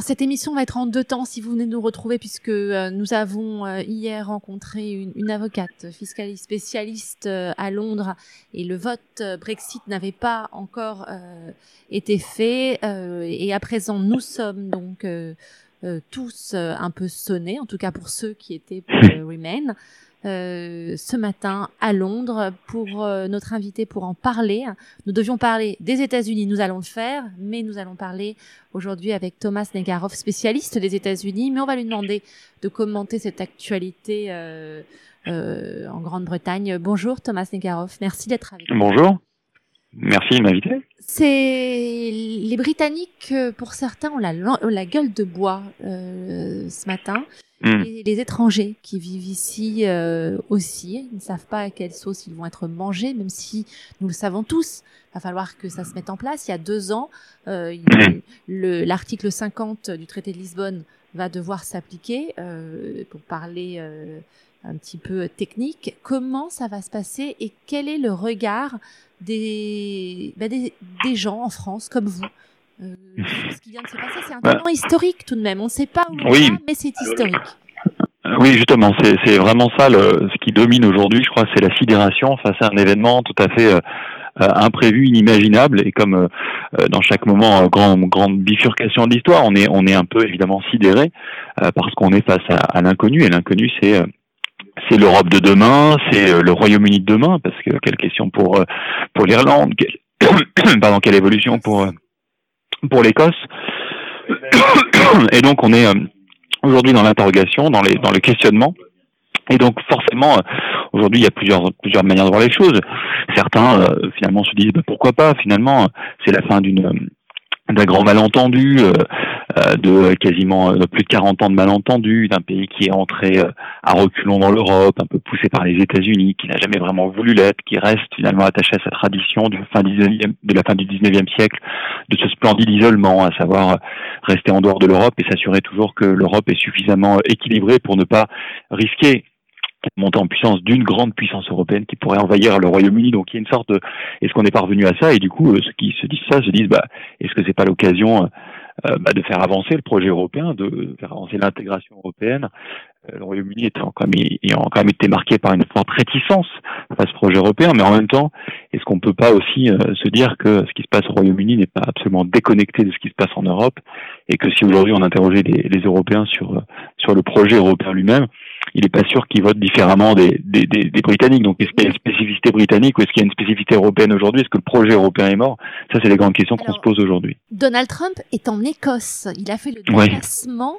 cette émission va être en deux temps si vous venez nous retrouver puisque euh, nous avons euh, hier rencontré une, une, avocate fiscaliste spécialiste euh, à Londres et le vote Brexit n'avait pas encore été fait et à présent nous sommes donc tous un peu sonnés, en tout cas pour ceux qui étaient pour Remain. Euh, ce matin à Londres pour euh, notre invité pour en parler. Nous devions parler des États-Unis, nous allons le faire, mais nous allons parler aujourd'hui avec Thomas Negarov, spécialiste des États-Unis, mais on va lui demander de commenter cette actualité euh, en Grande-Bretagne. Bonjour Thomas Negarov, merci d'être avec nous. Bonjour. Merci de m'inviter. C'est les Britanniques, pour certains, ont la, la gueule de bois ce matin. Hmm. Et les étrangers qui vivent ici euh, aussi ne savent pas à quelle sauce ils vont être mangés, même si nous le savons tous. Il va falloir que ça se mette en place. Il y a deux ans, euh, hmm. l'article 50 du traité de Lisbonne va devoir s'appliquer. Euh, pour parler euh, un petit peu technique, comment ça va se passer et quel est le regard des, bah des, des gens en France comme vous euh, ce qui vient de se passer, c'est un bah. moment historique tout de même. On ne sait pas où on oui. va, mais c'est historique. Euh, oui, justement, c'est vraiment ça le, ce qui domine aujourd'hui, je crois, c'est la sidération face à un événement tout à fait euh, euh imprévu, inimaginable, et comme euh, dans chaque moment, grand, grande bifurcation de l'histoire, on est, on est un peu évidemment sidéré parce qu'on est face à, à l'inconnu, et l'inconnu, c'est c'est l'Europe de demain, c'est le Royaume-Uni de demain, parce que quelle question pour pour l'Irlande, pardon, quelle évolution pour pour l'Écosse. Et donc on est euh, aujourd'hui dans l'interrogation, dans, les, dans le questionnement. Et donc forcément, euh, aujourd'hui, il y a plusieurs plusieurs manières de voir les choses. Certains euh, finalement se disent bah, pourquoi pas? Finalement, c'est la fin d'une d'un grand malentendu, euh, euh de quasiment euh, plus de 40 ans de malentendu, d'un pays qui est entré euh, à reculons dans l'Europe, un peu poussé par les États-Unis, qui n'a jamais vraiment voulu l'être, qui reste finalement attaché à sa tradition de, fin de la fin du 19e siècle, de ce splendide isolement, à savoir rester en dehors de l'Europe et s'assurer toujours que l'Europe est suffisamment équilibrée pour ne pas risquer montée en puissance d'une grande puissance européenne qui pourrait envahir le Royaume-Uni. Donc il y a une sorte de est-ce qu'on est parvenu à ça? Et du coup, euh, ceux qui se disent ça se disent bah est-ce que c'est pas l'occasion euh, euh, bah, de faire avancer le projet européen, de faire avancer l'intégration européenne. le Royaume-Uni est quand même, ayant quand même été marqué par une forte réticence à ce projet européen, mais en même temps, est-ce qu'on peut pas aussi se dire que ce qui se passe au Royaume-Uni n'est pas absolument déconnecté de ce qui se passe en Europe, et que si aujourd'hui on interrogeait les, les Européens sur sur le projet européen lui-même, il n'est pas sûr qu'ils votent différemment des, des, des, des Britanniques. Donc, est-ce qu'il y a une spécificité britannique ou est-ce qu'il y a une spécificité européenne aujourd'hui? Est-ce que le projet européen est mort? Ça, c'est les grandes questions qu'on se pose aujourd'hui. Donald Trump est en Écosse. Il a fait le déplacement.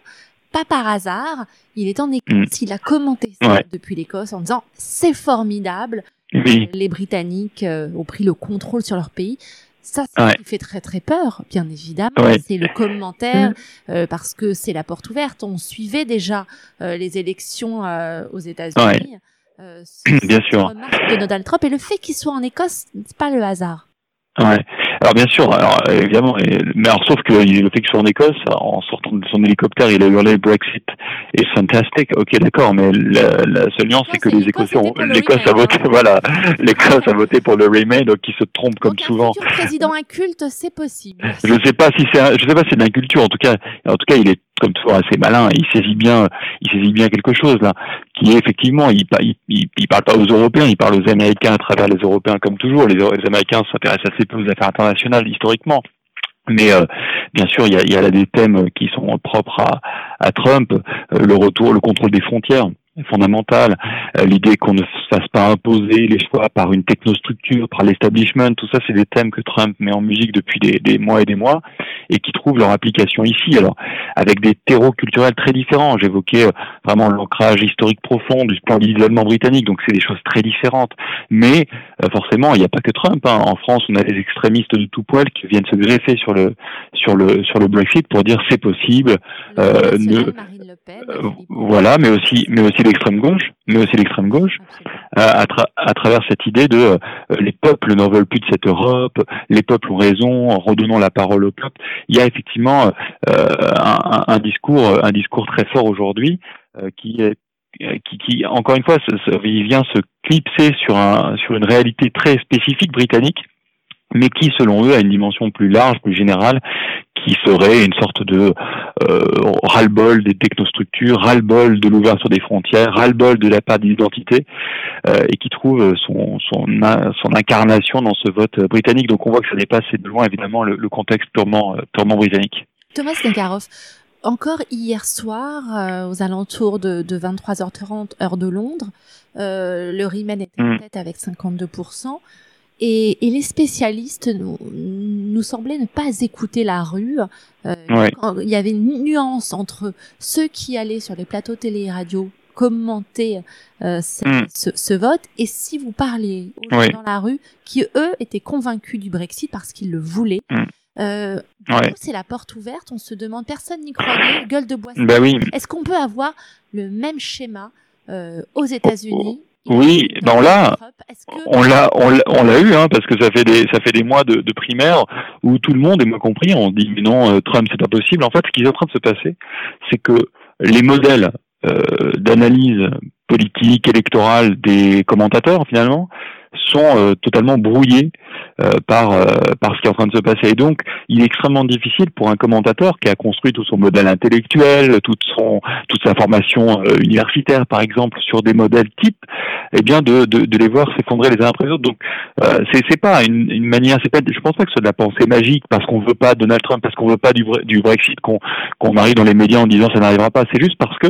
Pas par hasard, il est en Écosse, mm. il a commenté ça depuis l'Écosse en disant c'est formidable, les Britanniques euh, ont pris le contrôle sur leur pays. Ça, c'est ce qui fait très très peur, bien évidemment. C'est le commentaire, mm. euh, parce que c'est la porte ouverte. On suivait déjà euh, les élections euh, aux États-Unis. bien sûr. De Donald Trump et le fait qu'il soit en Écosse, c'est pas le hasard. Ouais. Alors bien sûr, alors évidemment, mais alors sauf que le fait qu'il soit en Écosse, en sortant de son hélicoptère, il a hurlé Brexit est fantastique. Ok, d'accord, mais la, la seule nuance, c'est que les Écossais, l'Écosse a voté, voilà, l'Écosse a voté pour le Remain, donc qui se trompe comme souvent. Un président inculte, c'est possible. Je sais pas si c'est, je sais pas si c'est de l'inculture. En tout cas, en tout cas, il est comme toujours assez malin. Il saisit bien, il saisit bien quelque chose là, qui est effectivement, il, il, il, parle pas aux Européens, il parle aux Américains à travers les Européens comme toujours. Les, Américains s'intéressent assez peu aux affaires internationales historiquement. Mais euh, bien sûr, il y a, y a là des thèmes qui sont propres à, à Trump, euh, le retour, le contrôle des frontières fondamentale, euh, l'idée qu'on ne fasse pas imposer les choix par une technostructure, par l'establishment, tout ça c'est des thèmes que Trump met en musique depuis des, des, mois et des mois et qui trouvent leur application ici. Alors avec des terreaux culturels très différents, j'évoquais euh, vraiment l'ancrage historique profond du plan d'isolement britannique, donc c'est des choses très différentes. Mais euh, forcément, il n'y a pas que Trump. Hein. En France, on a des extrémistes de tout poil qui viennent se greffer sur le sur le sur le Brexit pour dire c'est possible. Euh, ne, voilà, mais aussi mais aussi l'extrême gauche, mais aussi l'extrême gauche, à, à, travers cette idée de euh, les peuples n'en veulent plus de cette Europe, les peuples ont raison, en redonnant la parole aux peuples. Il y a effectivement euh, un, discours, un discours très fort aujourd'hui euh, qui est qui, encore une fois, vient se clipser sur, un, sur une réalité très spécifique britannique mais qui, selon eux, a une dimension plus large, plus générale, qui serait une sorte de euh, ras-le-bol des technostructures, ras-le-bol de l'ouverture des frontières, ras-le-bol de la part d'identité, euh, et qui trouve son, son, son incarnation dans ce vote britannique. Donc on voit que ça dépasse de loin, évidemment, le, le contexte purement, purement britannique. Thomas Nekarov, encore hier soir, euh, aux alentours de, de, 23h30 heure de Londres, euh, le Riemann était en mm. tête avec 52%. Et, et les spécialistes nous, nous, semblaient ne pas écouter la rue. Euh, il y avait une nuance entre ceux qui allaient sur les plateaux télé et radio commenter euh, mm. ce, ce, vote et si vous parlez aux gens dans la rue qui eux étaient convaincus du Brexit parce qu'ils le voulaient. Mm. Euh, c'est la porte ouverte. On se demande, personne n'y croyait, gueule de bois. Bah oui. Est-ce qu'on peut avoir le même schéma euh, aux États-Unis oui, ben on l'a, on l'a, on l'a eu, hein, parce que ça fait des, ça fait des mois de, de primaires où tout le monde, et moi compris, on dit mais non, euh, Trump c'est pas possible. En fait, ce qui est en train de se passer, c'est que les modèles euh, d'analyse politique, électorale des commentateurs finalement sont euh, totalement brouillés euh, par euh, par ce qui est en train de se passer. Et donc, il est extrêmement difficile pour un commentateur qui a construit tout son modèle intellectuel, toute son toute sa formation universitaire, par exemple, sur des modèles types, eh bien, de de, de les voir s'effondrer les uns après les autres. Donc, c'est c'est pas une, une manière, c'est pas, je pense pas que ce soit de la pensée magique parce qu'on veut pas Donald Trump, parce qu'on veut pas du du Brexit, qu'on qu'on arrive dans les médias en disant ça n'arrivera pas. C'est juste parce que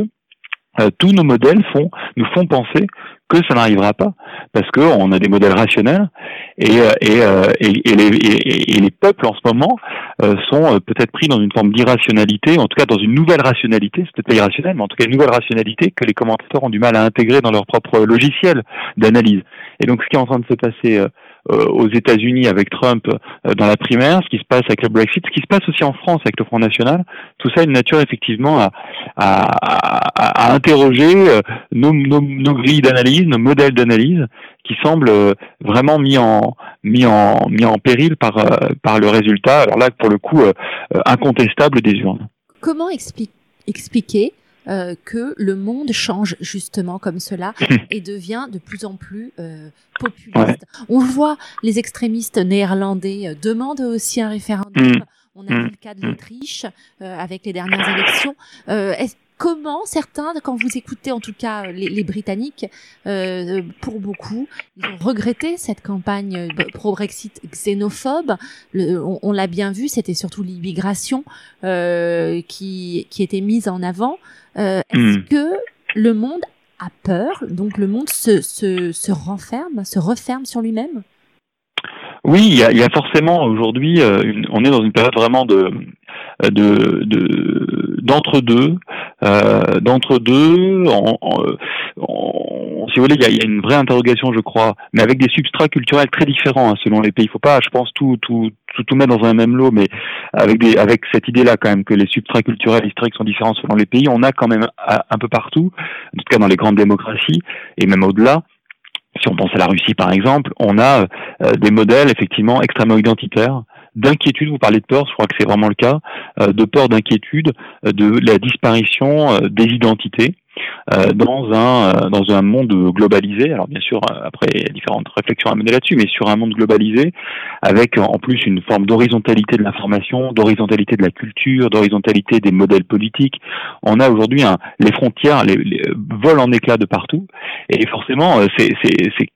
tous nos modèles font, nous font penser que ça n'arrivera pas parce que on a des modèles rationnels et euh, euh, et, et, les, les peuples en ce moment euh, sont peut-être pris dans une forme d'irrationalité, en tout cas dans une nouvelle rationalité, c'est peut-être pas irrationnel, mais en tout cas une nouvelle rationalité que les commentateurs ont du mal à intégrer dans leur propre logiciel d'analyse. Et donc ce qui est en train de se passer euh, aux États-Unis avec Trump euh, dans la primaire, ce qui se passe avec le Brexit, ce qui se passe aussi en France avec le Front National, tout ça a une nature effectivement à, à, à, interroger euh, nos, nos, nos grilles d'analyse, nos modèles d'analyse, qui semblent vraiment mis en mis en mis en péril par par le résultat. Alors là, pour le coup, incontestable des urnes. Comment expliquer euh, que le monde change justement comme cela et devient de plus en plus euh, populiste. On voit les extrémistes néerlandais euh, demandent aussi un référendum. Mm. On a vu le cas de l'Autriche avec les dernières élections. Comment certains, quand vous écoutez en tout cas les, Britanniques, pour beaucoup, ils ont regretté cette campagne pro-Brexit xénophobe. on, l'a bien vu, c'était surtout l'immigration qui, qui était mise en avant. Euh, est-ce hmm. que le monde a peur? Donc le monde se, se, se renferme, se referme sur lui-même? Oui, il y a, y a, forcément aujourd'hui, euh, on est dans une période vraiment de de d'entre deux, euh, d'entre deux. si vous voulez, il y a, y a, une vraie interrogation, je crois, mais avec des substrats culturels très différents hein, selon les pays. Il faut pas, je pense, tout tout tout, tout mettre dans un même lot, mais avec des avec cette idée-là quand même que les substrats culturels historiques sont différents selon les pays. On a quand même un peu partout, en tout cas dans les grandes démocraties et même au-delà, si on pense à la Russie par exemple, on a euh, des modèles effectivement extrêmement identitaires d'inquiétude, vous parlez de peur, je crois que c'est vraiment le cas, euh, de peur, d'inquiétude, euh, de la disparition des identités. Euh, dans un euh, dans un monde globalisé. Alors bien sûr, euh, après il y a différentes réflexions à mener là-dessus, mais sur un monde globalisé, avec en plus une forme d'horizontalité de l'information, d'horizontalité de la culture, d'horizontalité des modèles politiques. On a aujourd'hui les frontières les, volent en éclats de partout, et forcément c'est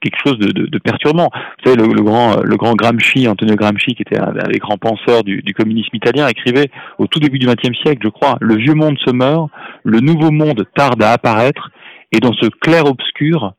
quelque chose de, de, perturbant. Vous savez le, grand le grand Gramsci, Antonio Gramsci, qui était un, des grands penseurs du, du communisme italien, écrivait au tout début du XXe siècle, je crois, le vieux monde se meurt, le nouveau monde tarde à apparaître, et dans ce clair-obscur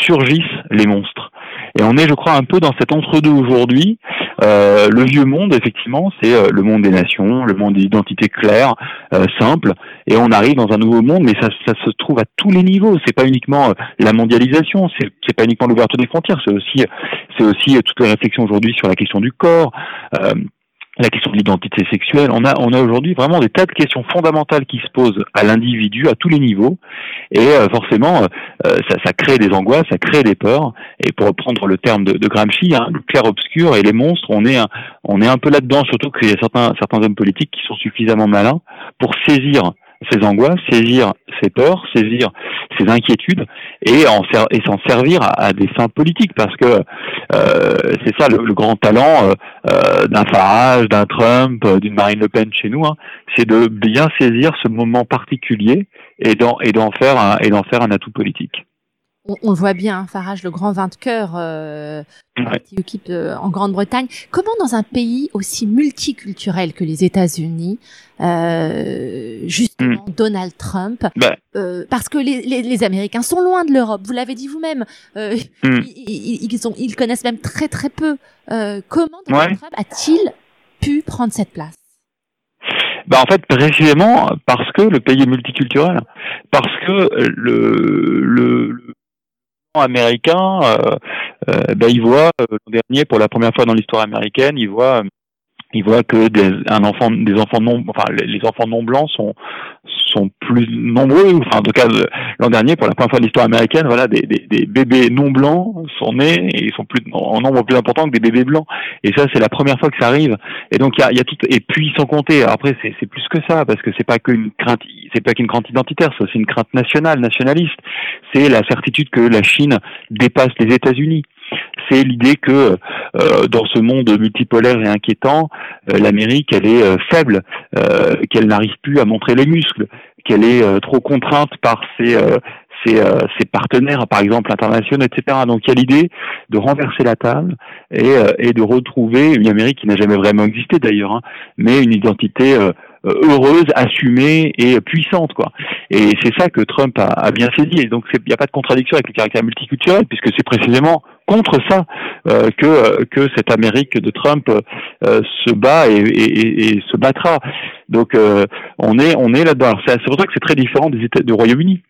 surgissent les monstres. Et on est, je crois, un peu dans cet entre-deux aujourd'hui. Euh, le vieux monde, effectivement, c'est euh, le monde des nations, le monde des identités claires, euh, simples, et on arrive dans un nouveau monde, mais ça, ça se trouve à tous les niveaux. C'est pas uniquement euh, la mondialisation, c'est pas uniquement l'ouverture des frontières, c'est aussi, c'est aussi toutes les réflexions aujourd'hui sur la question du corps la question de l'identité sexuelle. On a, on a aujourd'hui vraiment des tas de questions fondamentales qui se posent à l'individu à tous les niveaux, et euh, forcément, euh, ça, ça, crée des angoisses, ça crée des peurs. Et pour reprendre le terme de, de Gramsci, hein, le clair obscur et les monstres, on est, un, on est un peu là-dedans. Surtout qu'il y a certains, certains hommes politiques qui sont suffisamment malins pour saisir ces angoisses, saisir ses peurs, saisir ses inquiétudes et en et s'en servir à, des fins politiques parce que euh, c'est ça le, grand talent euh, euh, d'un Farage, d'un Trump, d'une Marine Le Pen chez nous, hein, c'est de bien saisir ce moment particulier et d'en et d'en faire un, et d'en faire un atout politique on, on, voit bien, hein, Farage, le grand vainqueur euh, euh, en Grande-Bretagne. Comment dans un pays aussi multiculturel que les États-Unis, euh, justement hmm. Donald Trump, bah. euh, parce que les, les, les, Américains sont loin de l'Europe, vous l'avez dit vous-même, euh, hmm. ils, ils, ils connaissent même très très peu. Euh, comment Donald Trump a-t-il pu prendre cette place? Bah en fait précisément parce que le pays est multiculturel, parce que le, le, américain, euh, euh, ben, il voit euh, l'an dernier, pour la première fois dans l'histoire américaine, il voit il voit que des, un enfant, des enfants non, enfin les enfants non blancs sont sont plus nombreux. Enfin, en tout cas, l'an dernier, pour la première fois de l'histoire américaine, voilà, des, des, des, bébés non blancs sont nés et ils sont plus en nombre plus important que des bébés blancs. Et ça, c'est la première fois que ça arrive. Et donc, il y a, y a, tout. Et puis, sans compter, après, c'est, c'est plus que ça parce que c'est pas qu'une crainte, c'est pas qu'une crainte identitaire, c'est aussi une crainte nationale, nationaliste. C'est la certitude que la Chine dépasse les États-Unis c'est l'idée que euh, dans ce monde multipolaire et inquiétant, euh, l'Amérique elle est euh, faible, qu'elle n'arrive plus à montrer les muscles, qu'elle est trop contrainte par ses ses, partenaires, par exemple internationaux, etc. Donc il y a l'idée de renverser la table et, et de retrouver une Amérique qui n'a jamais vraiment existé d'ailleurs, hein, mais une identité heureuse, assumée et puissante, quoi. Et c'est ça que Trump a, a bien saisi. Et donc il n'y a pas de contradiction avec le caractère multiculturel, puisque c'est précisément contre ça euh, que euh, que cette Amérique de Trump euh, se bat et, et, se battra. Donc on est on est là-dedans. C'est pour ça que c'est très différent des États du Royaume-Uni.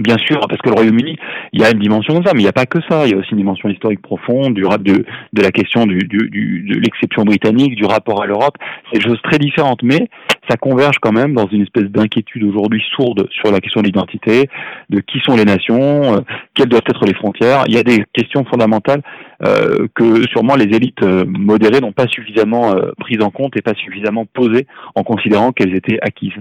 Bien sûr, parce que le Royaume-Uni, il y a une dimension comme ça, mais il n'y a pas que ça. Il y a aussi une dimension historique profonde du de, de la question du, du, du de l'exception britannique, du rapport à l'Europe. C'est des choses très différentes, mais ça converge quand même dans une espèce d'inquiétude aujourd'hui sourde sur la question de l'identité, de qui sont les nations, euh, quelles doivent être les frontières. Il y a des questions fondamentales euh, que sûrement les élites euh, modérées n'ont pas suffisamment euh, prises en compte et pas suffisamment posées en considérant qu'elles étaient acquises.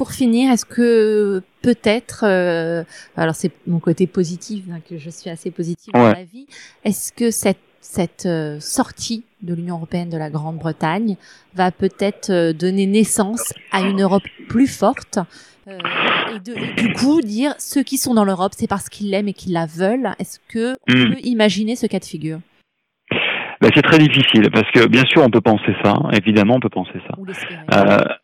Pour finir, est-ce que peut-être, euh, alors c'est mon côté positif, hein, que je suis assez positive dans la vie, est-ce que cette, cette euh, sortie de l'Union européenne de la Grande-Bretagne va peut-être euh, donner naissance à une Europe plus forte et, de, du coup dire ceux qui sont dans l'Europe, c'est parce qu'ils l'aiment et qu'ils la veulent. Est-ce que on hmm. peut imaginer ce cas de figure? Ben, c'est très difficile parce que bien sûr on peut penser ça, évidemment on peut penser ça.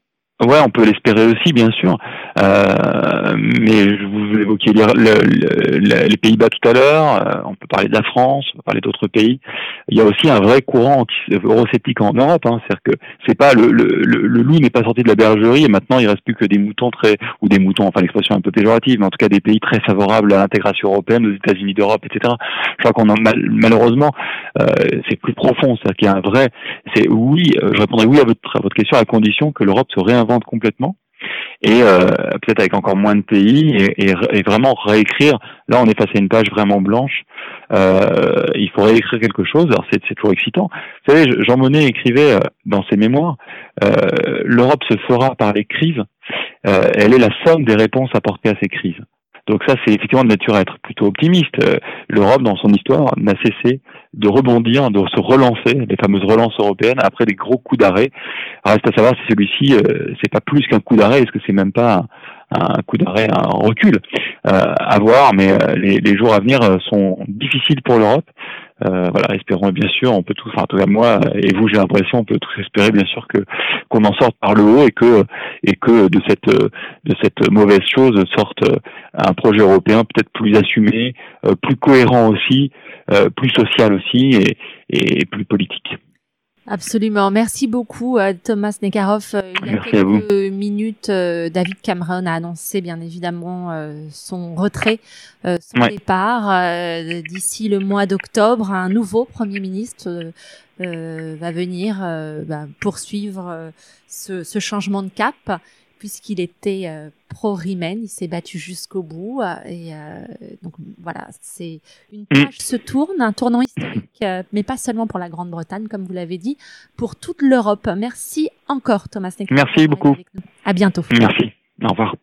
Ouais, on peut l'espérer aussi, bien sûr. Euh, mais vous évoquiez les, le, les Pays-Bas tout à l'heure. Euh, on peut parler de la France, on peut parler d'autres pays. Il y a aussi un vrai courant eurosceptique en Europe. Hein, C'est-à-dire que c'est pas le, loup n'est pas sorti de la bergerie et maintenant il reste plus que des moutons très ou des moutons, enfin l'expression un peu péjorative, mais en tout cas des pays très favorables à l'intégration européenne, aux États-Unis d'Europe, etc. Je crois qu'on a malheureusement euh, c'est plus profond. C'est-à-dire qu'il y a un vrai. C'est oui, euh, je répondrai oui à votre à votre question à condition que l'Europe se réinvente complètement et euh, peut-être avec encore moins de pays et, et, vraiment réécrire. Là, on est passé à une page vraiment blanche. Euh, il faut réécrire quelque chose. Alors c'est, toujours excitant. Vous savez, Jean Monnet écrivait euh, dans ses mémoires euh, l'Europe se fera par les crises. Euh, elle est la somme des réponses apportées à ces crises. Donc ça, c'est effectivement de nature à être plutôt optimiste. Euh, L'Europe, dans son histoire, n'a cessé de rebondir, de se relancer, les fameuses relances européennes, après des gros coups d'arrêt. Reste à savoir si celui-ci, euh, c'est pas plus qu'un coup d'arrêt, est-ce que c'est même pas un, coup d'arrêt, un recul? Euh, À voir, mais euh, les, les, jours à venir sont difficiles pour l'Europe. Euh, voilà, espérons bien sûr, on peut tous, enfin en tout cas moi et vous, j'ai l'impression, on peut tous espérer bien sûr que qu'on en sorte par le haut et que et que de cette de cette mauvaise chose sorte un projet européen peut-être plus assumé, euh, plus cohérent aussi, euh, plus social aussi et, et plus politique. Absolument. Merci beaucoup, euh, Thomas Nekarov. Euh, il y a quelques minutes, euh, David Cameron a annoncé bien évidemment son retrait, son départ. D'ici le mois d'octobre, un nouveau Premier ministre va venir bah, poursuivre ce, ce, changement de cap puisqu'il était euh, pro-Rimen, il s'est battu jusqu'au bout. Euh, et euh, donc voilà, c'est une mm. page se tourne, un tournant historique, mais pas seulement pour la Grande-Bretagne, comme vous l'avez dit, pour toute l'Europe. Merci encore, Thomas Merci beaucoup. À bientôt. Merci. Au revoir.